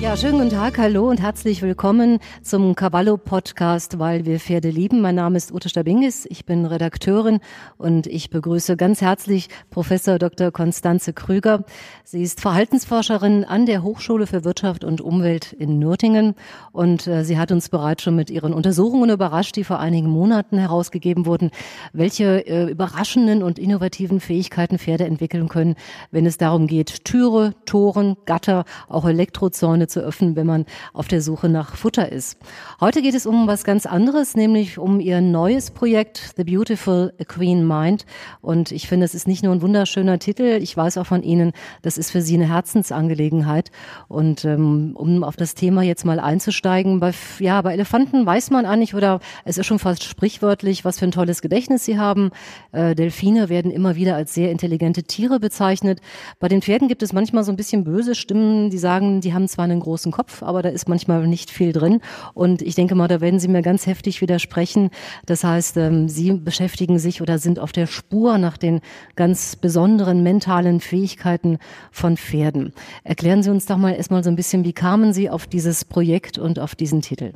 Ja, schönen guten Tag, hallo und herzlich willkommen zum Cavallo Podcast, weil wir Pferde lieben. Mein Name ist Ute Stabingis, ich bin Redakteurin und ich begrüße ganz herzlich Professor Dr. Konstanze Krüger. Sie ist Verhaltensforscherin an der Hochschule für Wirtschaft und Umwelt in Nürtingen und äh, sie hat uns bereits schon mit ihren Untersuchungen überrascht, die vor einigen Monaten herausgegeben wurden, welche äh, überraschenden und innovativen Fähigkeiten Pferde entwickeln können, wenn es darum geht, Türe, Toren, Gatter, auch Elektrozäune zu öffnen, wenn man auf der Suche nach Futter ist. Heute geht es um was ganz anderes, nämlich um ihr neues Projekt The Beautiful Queen Mind. Und ich finde, es ist nicht nur ein wunderschöner Titel. Ich weiß auch von Ihnen, das ist für Sie eine Herzensangelegenheit. Und ähm, um auf das Thema jetzt mal einzusteigen, bei, ja, bei Elefanten weiß man eigentlich, oder es ist schon fast sprichwörtlich, was für ein tolles Gedächtnis sie haben. Äh, Delfine werden immer wieder als sehr intelligente Tiere bezeichnet. Bei den Pferden gibt es manchmal so ein bisschen böse Stimmen, die sagen, die haben zwar einen einen großen Kopf, aber da ist manchmal nicht viel drin. Und ich denke mal, da werden Sie mir ganz heftig widersprechen. Das heißt, ähm, Sie beschäftigen sich oder sind auf der Spur nach den ganz besonderen mentalen Fähigkeiten von Pferden. Erklären Sie uns doch mal erstmal so ein bisschen, wie kamen Sie auf dieses Projekt und auf diesen Titel?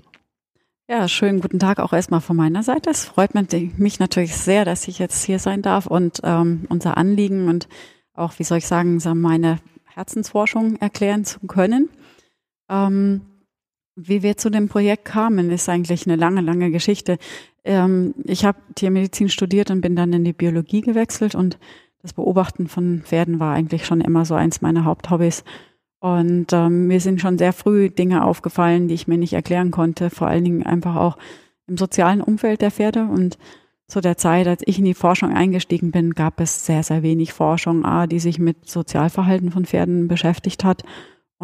Ja, schönen guten Tag auch erstmal von meiner Seite. Es freut mich natürlich sehr, dass ich jetzt hier sein darf und ähm, unser Anliegen und auch, wie soll ich sagen, meine Herzensforschung erklären zu können. Ähm, wie wir zu dem Projekt kamen, ist eigentlich eine lange, lange Geschichte. Ähm, ich habe Tiermedizin studiert und bin dann in die Biologie gewechselt und das Beobachten von Pferden war eigentlich schon immer so eins meiner Haupthobbys. Und ähm, mir sind schon sehr früh Dinge aufgefallen, die ich mir nicht erklären konnte, vor allen Dingen einfach auch im sozialen Umfeld der Pferde. Und zu der Zeit, als ich in die Forschung eingestiegen bin, gab es sehr, sehr wenig Forschung, die sich mit Sozialverhalten von Pferden beschäftigt hat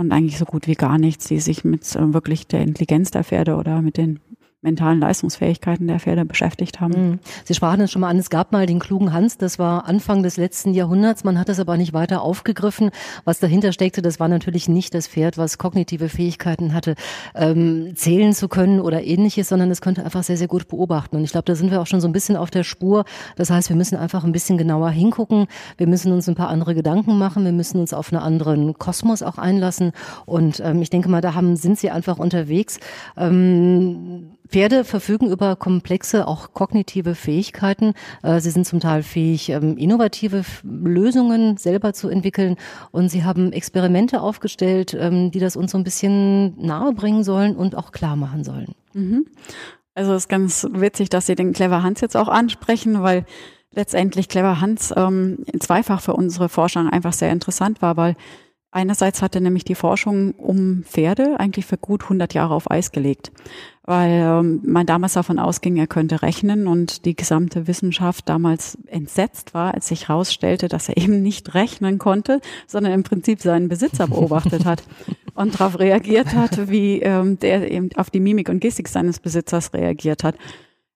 und eigentlich so gut wie gar nichts, die sich mit äh, wirklich der Intelligenz der Pferde oder mit den mentalen Leistungsfähigkeiten der Pferde beschäftigt haben. Mhm. Sie sprachen es schon mal an, es gab mal den klugen Hans, das war Anfang des letzten Jahrhunderts, man hat das aber nicht weiter aufgegriffen. Was dahinter steckte, das war natürlich nicht das Pferd, was kognitive Fähigkeiten hatte, ähm, zählen zu können oder ähnliches, sondern es konnte einfach sehr, sehr gut beobachten. Und ich glaube, da sind wir auch schon so ein bisschen auf der Spur. Das heißt, wir müssen einfach ein bisschen genauer hingucken, wir müssen uns ein paar andere Gedanken machen, wir müssen uns auf einen anderen Kosmos auch einlassen. Und ähm, ich denke mal, da haben, sind sie einfach unterwegs. Ähm, Pferde verfügen über komplexe, auch kognitive Fähigkeiten. Äh, sie sind zum Teil fähig, ähm, innovative Lösungen selber zu entwickeln. Und sie haben Experimente aufgestellt, ähm, die das uns so ein bisschen nahe bringen sollen und auch klar machen sollen. Mhm. Also es ist ganz witzig, dass Sie den Clever Hans jetzt auch ansprechen, weil letztendlich Clever Hans ähm, zweifach für unsere Forschung einfach sehr interessant war, weil Einerseits hatte nämlich die Forschung um Pferde eigentlich für gut 100 Jahre auf Eis gelegt, weil ähm, man damals davon ausging, er könnte rechnen und die gesamte Wissenschaft damals entsetzt war, als sich herausstellte, dass er eben nicht rechnen konnte, sondern im Prinzip seinen Besitzer beobachtet hat und darauf reagiert hat, wie ähm, der eben auf die Mimik und Gestik seines Besitzers reagiert hat.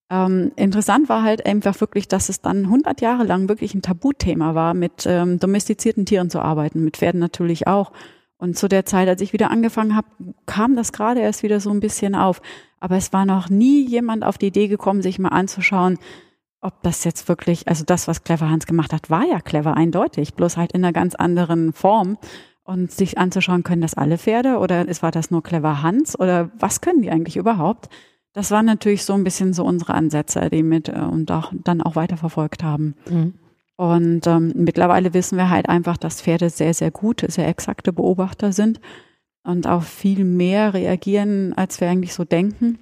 Ähm, interessant war halt einfach wirklich, dass es dann 100 Jahre lang wirklich ein Tabuthema war, mit ähm, domestizierten Tieren zu arbeiten, mit Pferden natürlich auch. Und zu der Zeit, als ich wieder angefangen habe, kam das gerade erst wieder so ein bisschen auf. Aber es war noch nie jemand auf die Idee gekommen, sich mal anzuschauen, ob das jetzt wirklich, also das, was Clever Hans gemacht hat, war ja clever, eindeutig, bloß halt in einer ganz anderen Form. Und sich anzuschauen, können das alle Pferde oder war das nur Clever Hans oder was können die eigentlich überhaupt? Das waren natürlich so ein bisschen so unsere Ansätze, die mit äh, und auch dann auch weiterverfolgt haben. Mhm. Und ähm, mittlerweile wissen wir halt einfach, dass Pferde sehr, sehr gute, sehr exakte Beobachter sind und auch viel mehr reagieren, als wir eigentlich so denken.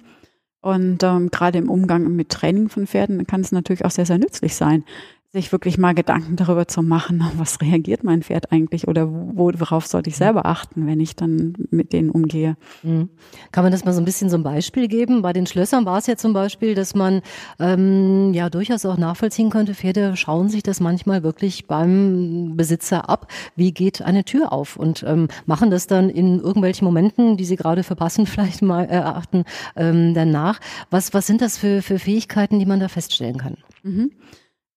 Und ähm, gerade im Umgang mit Training von Pferden kann es natürlich auch sehr, sehr nützlich sein, sich wirklich mal Gedanken darüber zu machen, was reagiert mein Pferd eigentlich oder worauf sollte ich selber achten, wenn ich dann mit denen umgehe. Mhm. Kann man das mal so ein bisschen so ein Beispiel geben? Bei den Schlössern war es ja zum Beispiel, dass man ähm, ja durchaus auch nachvollziehen könnte, Pferde schauen sich das manchmal wirklich beim Besitzer ab, wie geht eine Tür auf und ähm, machen das dann in irgendwelchen Momenten, die sie gerade verpassen, vielleicht mal erachten, ähm, danach. Was, was sind das für, für Fähigkeiten, die man da feststellen kann? Mhm.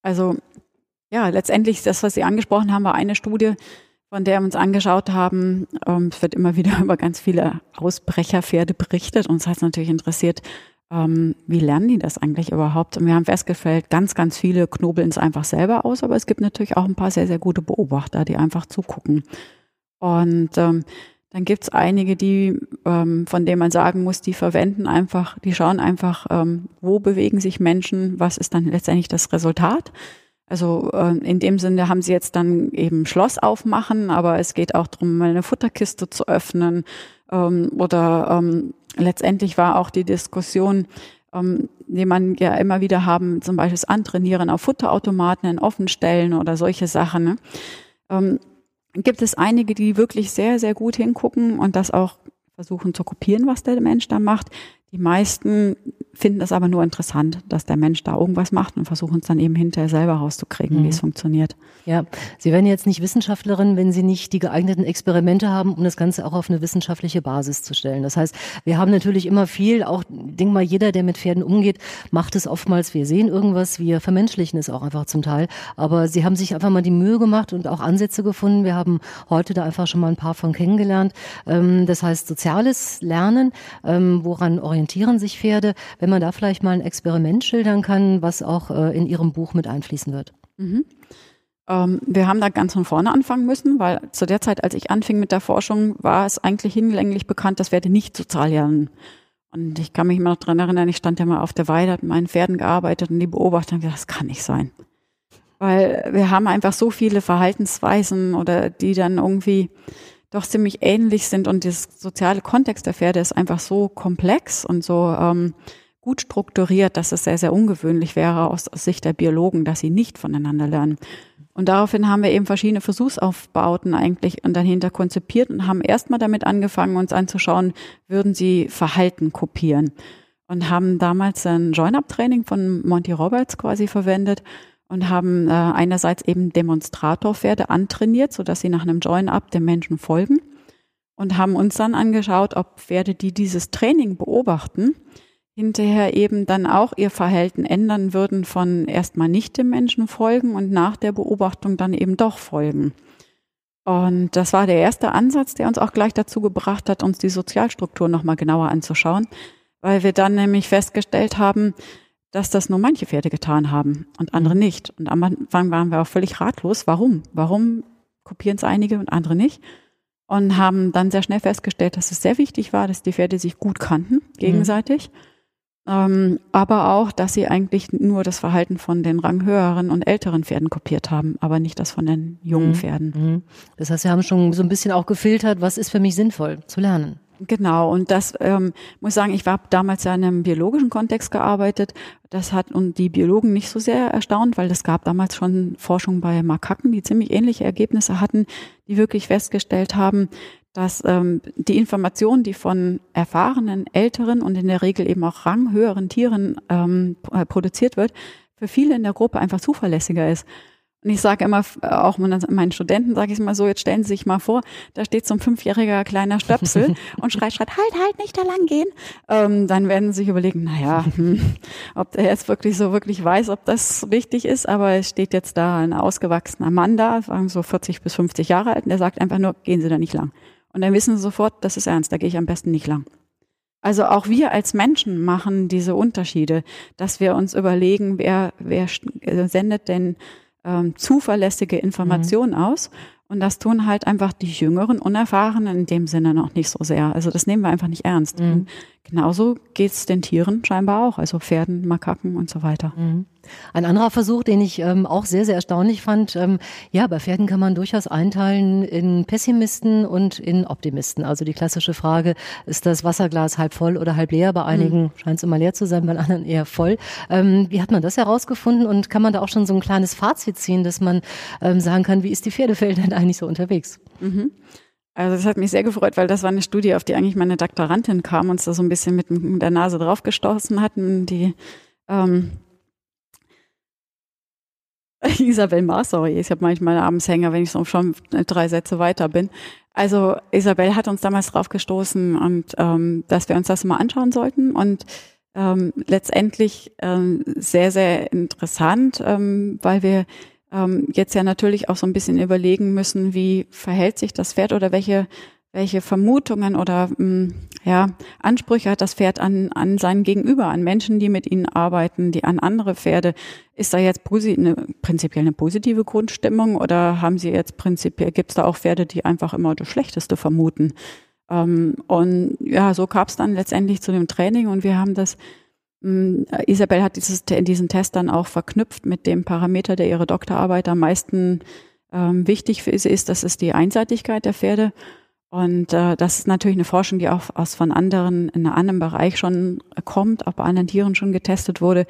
Also ja, letztendlich das, was Sie angesprochen haben, war eine Studie, von der wir uns angeschaut haben. Ähm, es wird immer wieder über ganz viele Ausbrecherpferde berichtet. Uns hat es natürlich interessiert, ähm, wie lernen die das eigentlich überhaupt? Und wir haben festgestellt, ganz, ganz viele knobeln es einfach selber aus, aber es gibt natürlich auch ein paar sehr, sehr gute Beobachter, die einfach zugucken. Und ähm, dann gibt's einige, die, ähm, von denen man sagen muss, die verwenden einfach, die schauen einfach, ähm, wo bewegen sich Menschen, was ist dann letztendlich das Resultat. Also äh, in dem Sinne haben sie jetzt dann eben Schloss aufmachen, aber es geht auch darum, mal eine Futterkiste zu öffnen. Ähm, oder ähm, letztendlich war auch die Diskussion, ähm, die man ja immer wieder haben, zum Beispiel das Antrainieren auf Futterautomaten in Offenstellen oder solche Sachen. Ne? Ähm, gibt es einige, die wirklich sehr, sehr gut hingucken und das auch versuchen zu kopieren, was der Mensch da macht. Die meisten finden es aber nur interessant, dass der Mensch da irgendwas macht und versuchen es dann eben hinterher selber rauszukriegen, mhm. wie es funktioniert. Ja, Sie werden jetzt nicht Wissenschaftlerin, wenn Sie nicht die geeigneten Experimente haben, um das Ganze auch auf eine wissenschaftliche Basis zu stellen. Das heißt, wir haben natürlich immer viel, auch, denk mal, jeder, der mit Pferden umgeht, macht es oftmals, wir sehen irgendwas, wir vermenschlichen es auch einfach zum Teil. Aber Sie haben sich einfach mal die Mühe gemacht und auch Ansätze gefunden. Wir haben heute da einfach schon mal ein paar von kennengelernt. Ähm, das heißt, soziales Lernen, ähm, woran orientieren sich Pferde? Wenn man da vielleicht mal ein Experiment schildern kann, was auch äh, in Ihrem Buch mit einfließen wird. Mhm. Ähm, wir haben da ganz von vorne anfangen müssen, weil zu der Zeit, als ich anfing mit der Forschung, war es eigentlich hinlänglich bekannt, dass Pferde nicht sozial lernen. Und ich kann mich immer noch dran erinnern, ich stand ja mal auf der Weide, hat mit meinen Pferden gearbeitet und die beobachtet haben gesagt, das kann nicht sein. Weil wir haben einfach so viele Verhaltensweisen oder die dann irgendwie doch ziemlich ähnlich sind und das soziale Kontext der Pferde ist einfach so komplex und so ähm, gut strukturiert, dass es sehr, sehr ungewöhnlich wäre aus, aus Sicht der Biologen, dass sie nicht voneinander lernen. Und daraufhin haben wir eben verschiedene Versuchsaufbauten eigentlich und dahinter konzipiert und haben erstmal damit angefangen, uns anzuschauen, würden sie Verhalten kopieren. Und haben damals ein Join-Up-Training von Monty Roberts quasi verwendet und haben äh, einerseits eben Demonstratorpferde antrainiert, sodass sie nach einem Join-Up dem Menschen folgen und haben uns dann angeschaut, ob Pferde, die dieses Training beobachten, hinterher eben dann auch ihr Verhalten ändern würden von erstmal nicht dem Menschen folgen und nach der Beobachtung dann eben doch folgen. Und das war der erste Ansatz, der uns auch gleich dazu gebracht hat, uns die Sozialstruktur nochmal genauer anzuschauen, weil wir dann nämlich festgestellt haben, dass das nur manche Pferde getan haben und andere mhm. nicht. Und am Anfang waren wir auch völlig ratlos. Warum? Warum kopieren es einige und andere nicht? Und haben dann sehr schnell festgestellt, dass es sehr wichtig war, dass die Pferde sich gut kannten gegenseitig. Mhm ähm, aber auch, dass sie eigentlich nur das Verhalten von den ranghöheren und älteren Pferden kopiert haben, aber nicht das von den jungen mhm. Pferden. Mhm. Das heißt, wir haben schon so ein bisschen auch gefiltert, was ist für mich sinnvoll zu lernen. Genau, und das ähm, muss sagen, ich habe damals ja in einem biologischen Kontext gearbeitet. Das hat und die Biologen nicht so sehr erstaunt, weil es gab damals schon Forschung bei Makaken, die ziemlich ähnliche Ergebnisse hatten, die wirklich festgestellt haben, dass ähm, die Information, die von erfahrenen, älteren und in der Regel eben auch ranghöheren Tieren ähm, äh, produziert wird, für viele in der Gruppe einfach zuverlässiger ist. Und ich sage immer, äh, auch meinen Studenten sage ich mal so, jetzt stellen Sie sich mal vor, da steht so ein fünfjähriger kleiner Stöpsel und schreit, schreit, halt, halt, nicht da lang gehen. Ähm, dann werden Sie sich überlegen, naja, hm, ob der jetzt wirklich so wirklich weiß, ob das wichtig ist, aber es steht jetzt da ein ausgewachsener Mann da, sagen so 40 bis 50 Jahre alt, und der sagt einfach nur, gehen Sie da nicht lang. Und dann wissen sie sofort, das ist ernst, da gehe ich am besten nicht lang. Also auch wir als Menschen machen diese Unterschiede, dass wir uns überlegen, wer, wer äh, sendet denn ähm, zuverlässige Informationen mhm. aus. Und das tun halt einfach die Jüngeren, Unerfahrenen in dem Sinne noch nicht so sehr. Also das nehmen wir einfach nicht ernst. Mhm. Genauso geht's den Tieren scheinbar auch, also Pferden, Makaken und so weiter. Mhm. Ein anderer Versuch, den ich ähm, auch sehr, sehr erstaunlich fand, ähm, ja, bei Pferden kann man durchaus einteilen in Pessimisten und in Optimisten. Also die klassische Frage, ist das Wasserglas halb voll oder halb leer? Bei einigen mhm. scheint es immer leer zu sein, bei anderen eher voll. Ähm, wie hat man das herausgefunden und kann man da auch schon so ein kleines Fazit ziehen, dass man ähm, sagen kann, wie ist die Pferdefeld denn eigentlich so unterwegs? Mhm. Also das hat mich sehr gefreut, weil das war eine Studie, auf die eigentlich meine Doktorandin kam und uns da so ein bisschen mit, mit der Nase draufgestoßen hatten. Die ähm, Isabel Maas, sorry, ich habe manchmal abends Hänger, wenn ich so schon drei Sätze weiter bin. Also Isabel hat uns damals draufgestoßen und ähm, dass wir uns das mal anschauen sollten und ähm, letztendlich ähm, sehr, sehr interessant, ähm, weil wir ähm, jetzt ja natürlich auch so ein bisschen überlegen müssen, wie verhält sich das Pferd oder welche welche Vermutungen oder mh, hm, ja, Ansprüche hat das Pferd an, an seinen Gegenüber, an Menschen, die mit ihnen arbeiten, die an andere Pferde. Ist da jetzt eine, prinzipiell eine positive Grundstimmung oder haben Sie jetzt prinzipiell, gibt es da auch Pferde, die einfach immer das Schlechteste vermuten? Ähm, und ja, so kam es dann letztendlich zu dem Training und wir haben das, Isabel hat dieses, diesen Test dann auch verknüpft mit dem Parameter, der ihre Doktorarbeit am meisten ähm, wichtig für sie ist, das ist die Einseitigkeit der Pferde. Und äh, das ist natürlich eine Forschung, die auch aus von anderen in einem anderen Bereich schon kommt, auch bei anderen Tieren schon getestet wurde,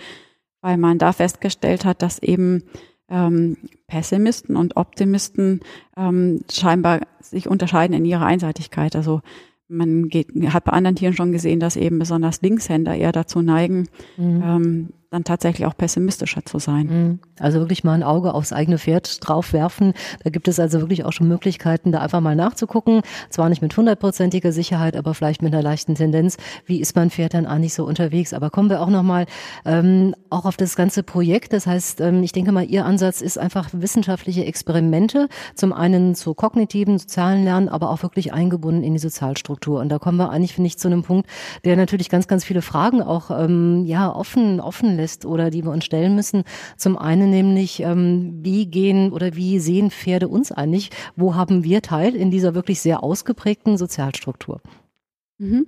weil man da festgestellt hat, dass eben ähm, Pessimisten und Optimisten ähm, scheinbar sich unterscheiden in ihrer Einseitigkeit. Also man geht, hat bei anderen Tieren schon gesehen, dass eben besonders Linkshänder eher dazu neigen, mhm. ähm, dann tatsächlich auch pessimistischer zu sein. Mhm. Also wirklich mal ein Auge aufs eigene Pferd drauf werfen. Da gibt es also wirklich auch schon Möglichkeiten, da einfach mal nachzugucken. Zwar nicht mit hundertprozentiger Sicherheit, aber vielleicht mit einer leichten Tendenz. Wie ist mein Pferd dann eigentlich so unterwegs? Aber kommen wir auch nochmal ähm, auch auf das ganze Projekt. Das heißt, ähm, ich denke mal, Ihr Ansatz ist einfach wissenschaftliche Experimente. Zum einen zu kognitiven, sozialen Lernen, aber auch wirklich eingebunden in die Sozialstruktur. Und da kommen wir eigentlich, finde ich, zu einem Punkt, der natürlich ganz, ganz viele Fragen auch ähm, ja offen, offen lässt oder die wir uns stellen müssen. Zum einen nämlich, ähm, wie gehen oder wie sehen Pferde uns eigentlich? Wo haben wir Teil in dieser wirklich sehr ausgeprägten Sozialstruktur? Mhm.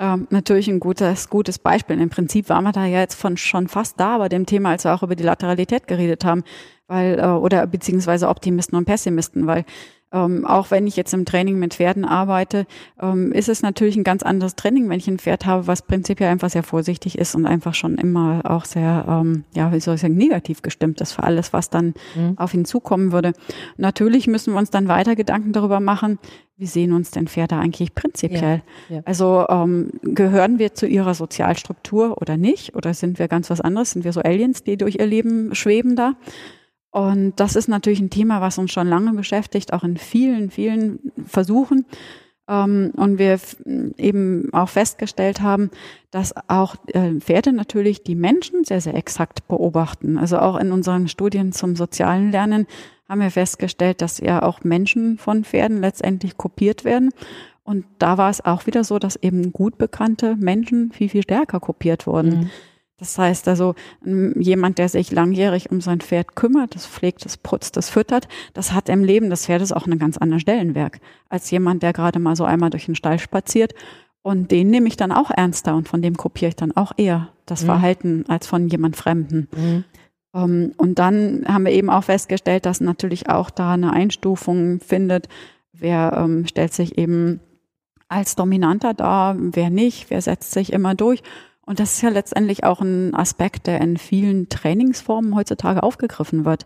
Ähm, natürlich ein gutes, gutes Beispiel. Im Prinzip waren wir da ja jetzt von schon fast da bei dem Thema, als wir auch über die Lateralität geredet haben, weil, äh, oder beziehungsweise Optimisten und Pessimisten, weil ähm, auch wenn ich jetzt im Training mit Pferden arbeite, ähm, ist es natürlich ein ganz anderes Training, wenn ich ein Pferd habe, was prinzipiell einfach sehr vorsichtig ist und einfach schon immer auch sehr, ähm, ja, wie soll ich sagen, negativ gestimmt ist für alles, was dann mhm. auf ihn zukommen würde. Natürlich müssen wir uns dann weiter Gedanken darüber machen, wie sehen uns denn Pferde eigentlich prinzipiell? Ja, ja. Also ähm, gehören wir zu ihrer Sozialstruktur oder nicht? Oder sind wir ganz was anderes? Sind wir so Aliens, die durch ihr Leben schweben da? Und das ist natürlich ein Thema, was uns schon lange beschäftigt, auch in vielen, vielen Versuchen. Ähm, und wir eben auch festgestellt haben, dass auch äh, Pferde natürlich die Menschen sehr, sehr exakt beobachten. Also auch in unseren Studien zum sozialen Lernen haben wir festgestellt, dass ja auch Menschen von Pferden letztendlich kopiert werden. Und da war es auch wieder so, dass eben gut bekannte Menschen viel, viel stärker kopiert wurden. Mhm. Das heißt also, jemand, der sich langjährig um sein Pferd kümmert, das pflegt, das putzt, das füttert, das hat im Leben des Pferdes auch einen ganz anderen Stellenwerk als jemand, der gerade mal so einmal durch den Stall spaziert. Und den nehme ich dann auch ernster und von dem kopiere ich dann auch eher das mhm. Verhalten als von jemand Fremden. Mhm. Um, ähm, und dann haben wir eben auch festgestellt, dass natürlich auch da eine Einstufung findet. Wer ähm, stellt sich eben als Dominanter dar, wer nicht, wer setzt sich immer durch. Und das ist ja letztendlich auch ein Aspekt, der in vielen Trainingsformen heutzutage aufgegriffen wird,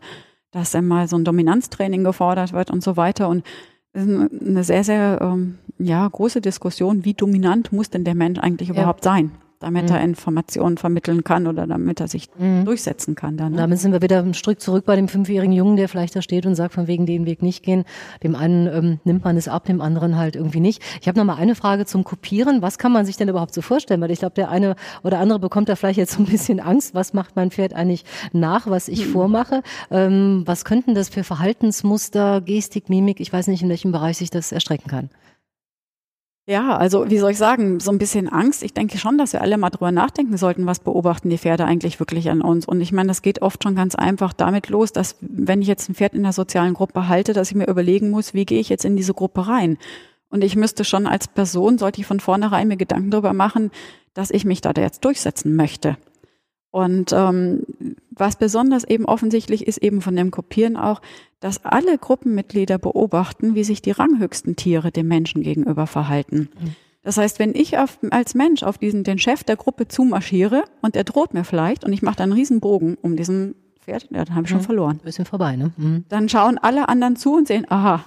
dass einmal so ein Dominanztraining gefordert wird und so weiter. Und es ist eine sehr, sehr ähm, ja, große Diskussion, wie dominant muss denn der Mensch eigentlich ja. überhaupt sein? Damit mhm. er Informationen vermitteln kann oder damit er sich mhm. durchsetzen kann. Dann, ne? Damit sind wir wieder ein Stück zurück bei dem fünfjährigen Jungen, der vielleicht da steht und sagt, von wegen den Weg nicht gehen. Dem einen ähm, nimmt man es ab, dem anderen halt irgendwie nicht. Ich habe noch mal eine Frage zum Kopieren. Was kann man sich denn überhaupt so vorstellen? Weil ich glaube, der eine oder andere bekommt da vielleicht jetzt so ein bisschen Angst. Was macht mein Pferd eigentlich nach, was ich mhm. vormache? Ähm, was könnten das für Verhaltensmuster, Gestik, Mimik? Ich weiß nicht, in welchem Bereich sich das erstrecken kann. Ja, also wie soll ich sagen, so ein bisschen Angst. Ich denke schon, dass wir alle mal drüber nachdenken sollten, was beobachten die Pferde eigentlich wirklich an uns. Und ich meine, das geht oft schon ganz einfach damit los, dass wenn ich jetzt ein Pferd in der sozialen Gruppe halte, dass ich mir überlegen muss, wie gehe ich jetzt in diese Gruppe rein. Und ich müsste schon als Person, sollte ich von vornherein mir Gedanken darüber machen, dass ich mich da jetzt durchsetzen möchte. Und ähm, was besonders eben offensichtlich ist, eben von dem Kopieren auch, dass alle Gruppenmitglieder beobachten, wie sich die ranghöchsten Tiere dem Menschen gegenüber verhalten. Mhm. Das heißt, wenn ich auf, als Mensch auf diesen den Chef der Gruppe zumarschiere und er droht mir vielleicht und ich mache dann einen Riesenbogen um diesen Pferd, ja, dann habe ich schon mhm. verloren. Bisschen vorbei, ne? Mhm. Dann schauen alle anderen zu und sehen, aha,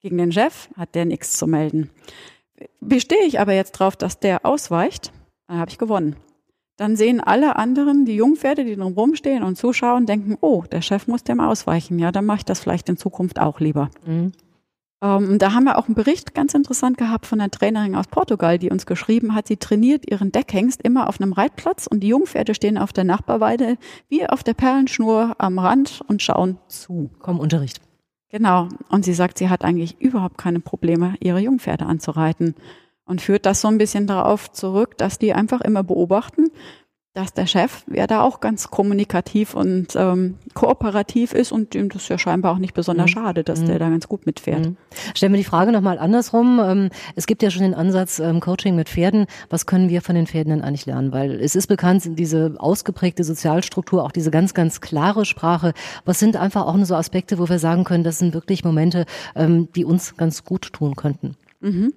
gegen den Chef hat der nichts zu melden. Bestehe ich aber jetzt drauf, dass der ausweicht, dann habe ich gewonnen dann sehen alle anderen, die Jungpferde, die drum rumstehen und zuschauen, denken, oh, der Chef muss dem ausweichen. Ja, dann mache ich das vielleicht in Zukunft auch lieber. Mhm. Ähm, da haben wir auch einen Bericht ganz interessant gehabt von einer Trainerin aus Portugal, die uns geschrieben hat, sie trainiert ihren Deckhengst immer auf einem Reitplatz und die Jungpferde stehen auf der Nachbarweide wie auf der Perlenschnur am Rand und schauen zu. Komm, Unterricht. Genau. Und sie sagt, sie hat eigentlich überhaupt keine Probleme, ihre Jungpferde anzureiten. Und führt das so ein bisschen darauf zurück, dass die einfach immer beobachten, dass der Chef ja da auch ganz kommunikativ und ähm, kooperativ ist und ihm das ja scheinbar auch nicht besonders mhm. schade, dass mhm. der da ganz gut mitfährt. Mhm. Stellen wir die Frage nochmal andersrum. Ähm, es gibt ja schon den Ansatz ähm, Coaching mit Pferden. Was können wir von den Pferden denn eigentlich lernen? Weil es ist bekannt, diese ausgeprägte Sozialstruktur, auch diese ganz, ganz klare Sprache. Was sind einfach auch nur so Aspekte, wo wir sagen können, das sind wirklich Momente, ähm, die uns ganz gut tun könnten? Mhm.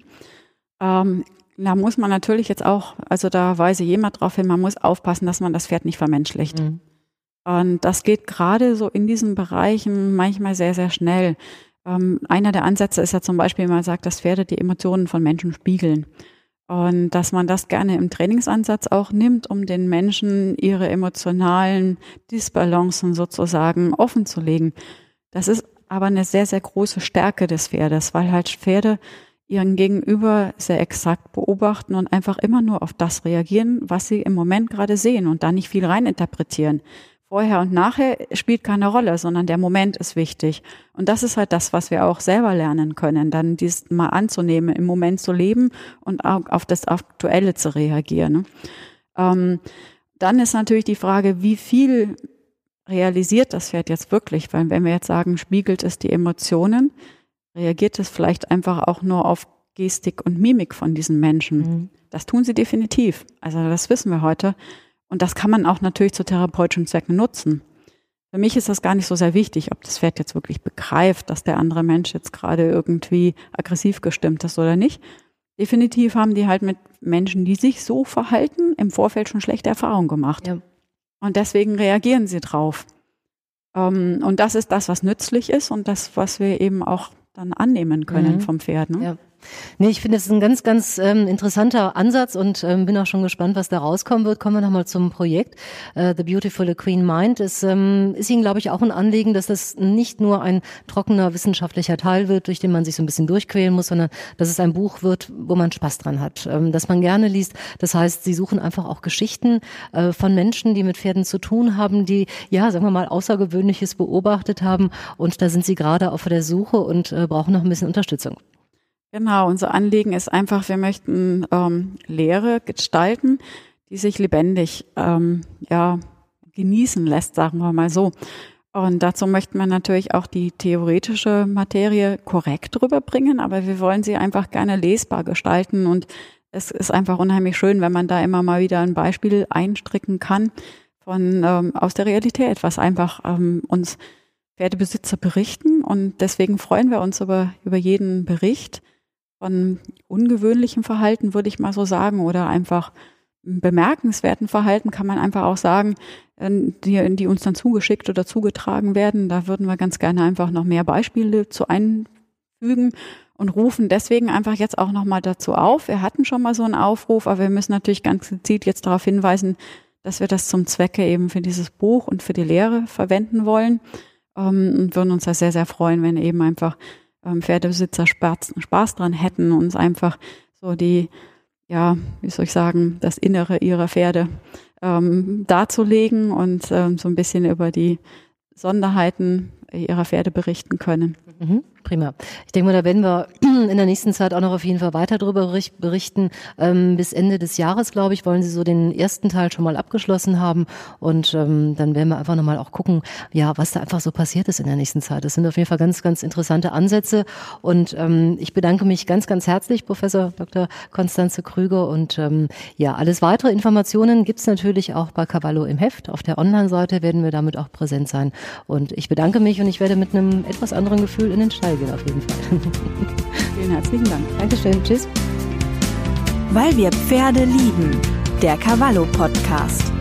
Ähm, da muss man natürlich jetzt auch, also da weise jemand darauf hin, man muss aufpassen, dass man das Pferd nicht vermenschlicht. Mhm. Und das geht gerade so in diesen Bereichen manchmal sehr, sehr schnell. Ähm, einer der Ansätze ist ja zum Beispiel, man sagt, dass Pferde die Emotionen von Menschen spiegeln. Und dass man das gerne im Trainingsansatz auch nimmt, um den Menschen ihre emotionalen Disbalancen sozusagen offen zu legen. Das ist aber eine sehr, sehr große Stärke des Pferdes, weil halt Pferde ihren Gegenüber sehr exakt beobachten und einfach immer nur auf das reagieren, was sie im Moment gerade sehen und da nicht viel reininterpretieren. Vorher und nachher spielt keine Rolle, sondern der Moment ist wichtig. Und das ist halt das, was wir auch selber lernen können, dann dies mal anzunehmen, im Moment zu leben und auch auf das Aktuelle zu reagieren. Ähm, dann ist natürlich die Frage, wie viel realisiert das Pferd jetzt wirklich? Weil wenn wir jetzt sagen, spiegelt es die Emotionen, reagiert es vielleicht einfach auch nur auf Gestik und Mimik von diesen Menschen. Mhm. Das tun sie definitiv. Also das wissen wir heute. Und das kann man auch natürlich zu therapeutischen Zwecken nutzen. Für mich ist das gar nicht so sehr wichtig, ob das Pferd jetzt wirklich begreift, dass der andere Mensch jetzt gerade irgendwie aggressiv gestimmt ist oder nicht. Definitiv haben die halt mit Menschen, die sich so verhalten, im Vorfeld schon schlechte Erfahrungen gemacht. Ja. Und deswegen reagieren sie drauf. Ähm, und das ist das, was nützlich ist und das, was wir eben auch dann annehmen können mhm. vom Pferd. Ne? Ja. Nee, ich finde, es ist ein ganz, ganz ähm, interessanter Ansatz und ähm, bin auch schon gespannt, was da rauskommen wird. Kommen wir nochmal zum Projekt. Äh, The Beautiful Queen Mind ist, ähm, ist Ihnen, glaube ich, auch ein Anliegen, dass das nicht nur ein trockener wissenschaftlicher Teil wird, durch den man sich so ein bisschen durchquälen muss, sondern dass es ein Buch wird, wo man Spaß dran hat, ähm, dass man gerne liest. Das heißt, Sie suchen einfach auch Geschichten äh, von Menschen, die mit Pferden zu tun haben, die, ja, sagen wir mal, Außergewöhnliches beobachtet haben. Und da sind Sie gerade auf der Suche und äh, brauchen noch ein bisschen Unterstützung. Genau, unser Anliegen ist einfach, wir möchten ähm, Lehre gestalten, die sich lebendig ähm, ja, genießen lässt, sagen wir mal so. Und dazu möchten wir natürlich auch die theoretische Materie korrekt rüberbringen, aber wir wollen sie einfach gerne lesbar gestalten. Und es ist einfach unheimlich schön, wenn man da immer mal wieder ein Beispiel einstricken kann von ähm, aus der Realität, was einfach ähm, uns Pferdebesitzer berichten. Und deswegen freuen wir uns über, über jeden Bericht von ungewöhnlichem Verhalten, würde ich mal so sagen, oder einfach bemerkenswerten Verhalten kann man einfach auch sagen, äh, die, die uns dann zugeschickt oder zugetragen werden. Da würden wir ganz gerne einfach noch mehr Beispiele zu einfügen und rufen deswegen einfach jetzt auch nochmal dazu auf. Wir hatten schon mal so einen Aufruf, aber wir müssen natürlich ganz gezielt jetzt darauf hinweisen, dass wir das zum Zwecke eben für dieses Buch und für die Lehre verwenden wollen. Ähm, und würden uns da sehr, sehr freuen, wenn eben einfach ähm, Pferdebesitzer Spaß, Spaß dran hätten, uns einfach so die, ja, wie soll ich sagen, das Innere ihrer Pferde ähm, darzulegen und ähm, so ein bisschen über die Sonderheiten ihrer Pferde berichten können. Mhm. Prima. Ich denke mal, da werden wir in der nächsten Zeit auch noch auf jeden Fall weiter darüber berichten. Ähm, bis Ende des Jahres, glaube ich, wollen Sie so den ersten Teil schon mal abgeschlossen haben. Und ähm, dann werden wir einfach nochmal auch gucken, ja, was da einfach so passiert ist in der nächsten Zeit. Das sind auf jeden Fall ganz, ganz interessante Ansätze. Und ähm, ich bedanke mich ganz, ganz herzlich, Professor Dr. Konstanze Krüger. Und ja, alles weitere Informationen gibt's natürlich auch bei Cavallo im Heft. Auf der Online-Seite werden wir damit auch präsent sein. Und ich bedanke mich und ich werde mit einem etwas anderen Gefühl in den Stall gehen auf jeden Fall. Vielen herzlichen Dank. Dankeschön. Tschüss. Weil wir Pferde lieben. Der Cavallo Podcast.